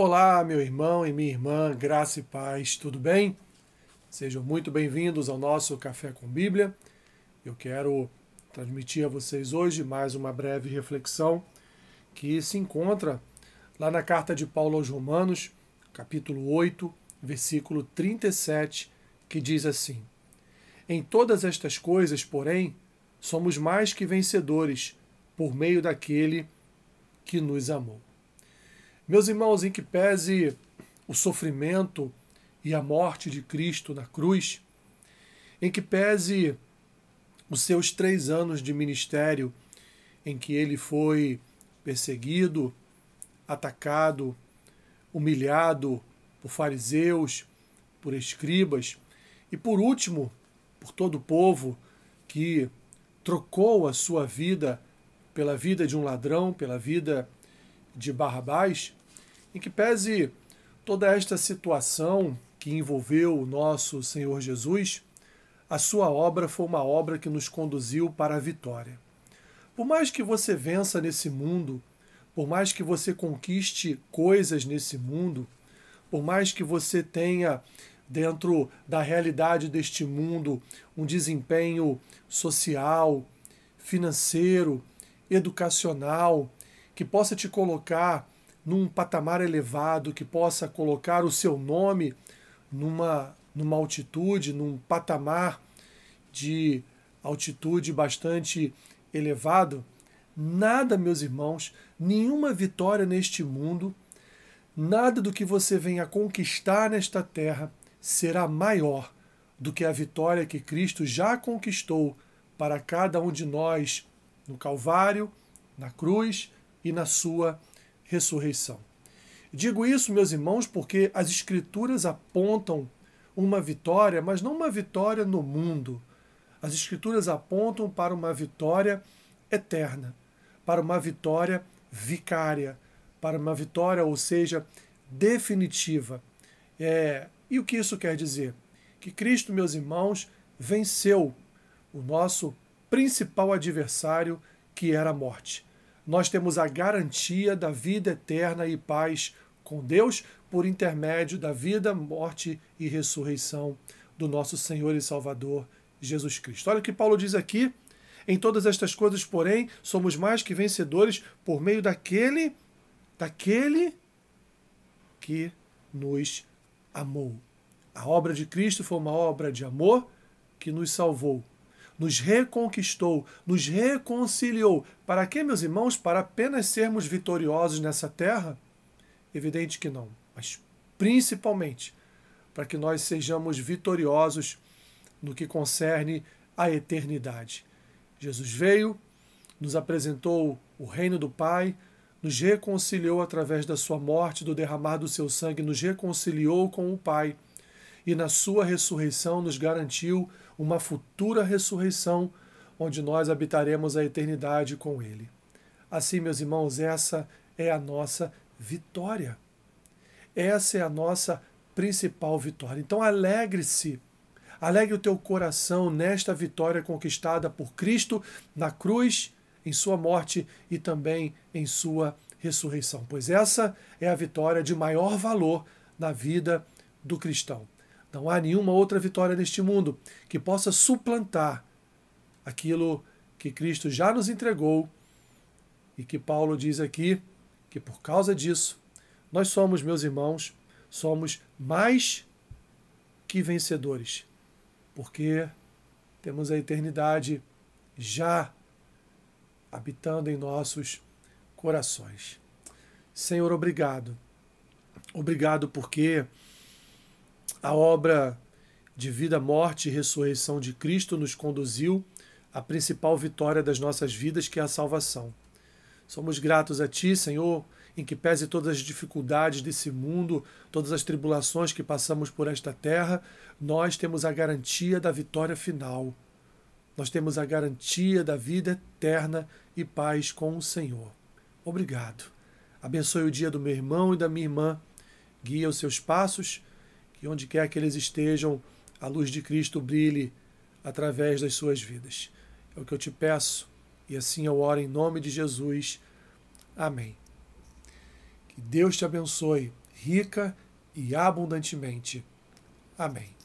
Olá, meu irmão e minha irmã, graça e paz, tudo bem? Sejam muito bem-vindos ao nosso Café com Bíblia. Eu quero transmitir a vocês hoje mais uma breve reflexão que se encontra lá na carta de Paulo aos Romanos, capítulo 8, versículo 37, que diz assim: Em todas estas coisas, porém, somos mais que vencedores por meio daquele que nos amou. Meus irmãos, em que pese o sofrimento e a morte de Cristo na cruz, em que pese os seus três anos de ministério, em que ele foi perseguido, atacado, humilhado por fariseus, por escribas e, por último, por todo o povo que trocou a sua vida pela vida de um ladrão, pela vida de Barrabás, em que pese toda esta situação que envolveu o nosso Senhor Jesus, a sua obra foi uma obra que nos conduziu para a vitória. Por mais que você vença nesse mundo, por mais que você conquiste coisas nesse mundo, por mais que você tenha dentro da realidade deste mundo um desempenho social, financeiro, educacional, que possa te colocar num patamar elevado, que possa colocar o seu nome numa, numa altitude, num patamar de altitude bastante elevado, nada, meus irmãos, nenhuma vitória neste mundo, nada do que você venha conquistar nesta terra será maior do que a vitória que Cristo já conquistou para cada um de nós no Calvário, na cruz e na sua ressurreição. Digo isso, meus irmãos, porque as Escrituras apontam uma vitória, mas não uma vitória no mundo. As Escrituras apontam para uma vitória eterna, para uma vitória vicária, para uma vitória, ou seja, definitiva. É, e o que isso quer dizer? Que Cristo, meus irmãos, venceu o nosso principal adversário, que era a morte nós temos a garantia da vida eterna e paz com Deus por intermédio da vida, morte e ressurreição do nosso Senhor e Salvador Jesus Cristo. Olha o que Paulo diz aqui. Em todas estas coisas, porém, somos mais que vencedores por meio daquele, daquele que nos amou. A obra de Cristo foi uma obra de amor que nos salvou nos reconquistou, nos reconciliou. Para quê, meus irmãos? Para apenas sermos vitoriosos nessa terra? Evidente que não, mas principalmente para que nós sejamos vitoriosos no que concerne a eternidade. Jesus veio, nos apresentou o reino do Pai, nos reconciliou através da sua morte, do derramar do seu sangue, nos reconciliou com o Pai e na sua ressurreição nos garantiu uma futura ressurreição, onde nós habitaremos a eternidade com Ele. Assim, meus irmãos, essa é a nossa vitória. Essa é a nossa principal vitória. Então, alegre-se. Alegre o teu coração nesta vitória conquistada por Cristo na cruz, em sua morte e também em sua ressurreição, pois essa é a vitória de maior valor na vida do cristão. Não há nenhuma outra vitória neste mundo que possa suplantar aquilo que Cristo já nos entregou e que Paulo diz aqui que por causa disso nós somos, meus irmãos, somos mais que vencedores, porque temos a eternidade já habitando em nossos corações. Senhor, obrigado. Obrigado porque a obra de vida, morte e ressurreição de Cristo nos conduziu à principal vitória das nossas vidas, que é a salvação. Somos gratos a Ti, Senhor, em que pese todas as dificuldades desse mundo, todas as tribulações que passamos por esta terra, nós temos a garantia da vitória final. Nós temos a garantia da vida eterna e paz com o Senhor. Obrigado. Abençoe o dia do meu irmão e da minha irmã. Guia os seus passos que onde quer que eles estejam, a luz de Cristo brilhe através das suas vidas. É o que eu te peço, e assim eu oro em nome de Jesus. Amém. Que Deus te abençoe rica e abundantemente. Amém.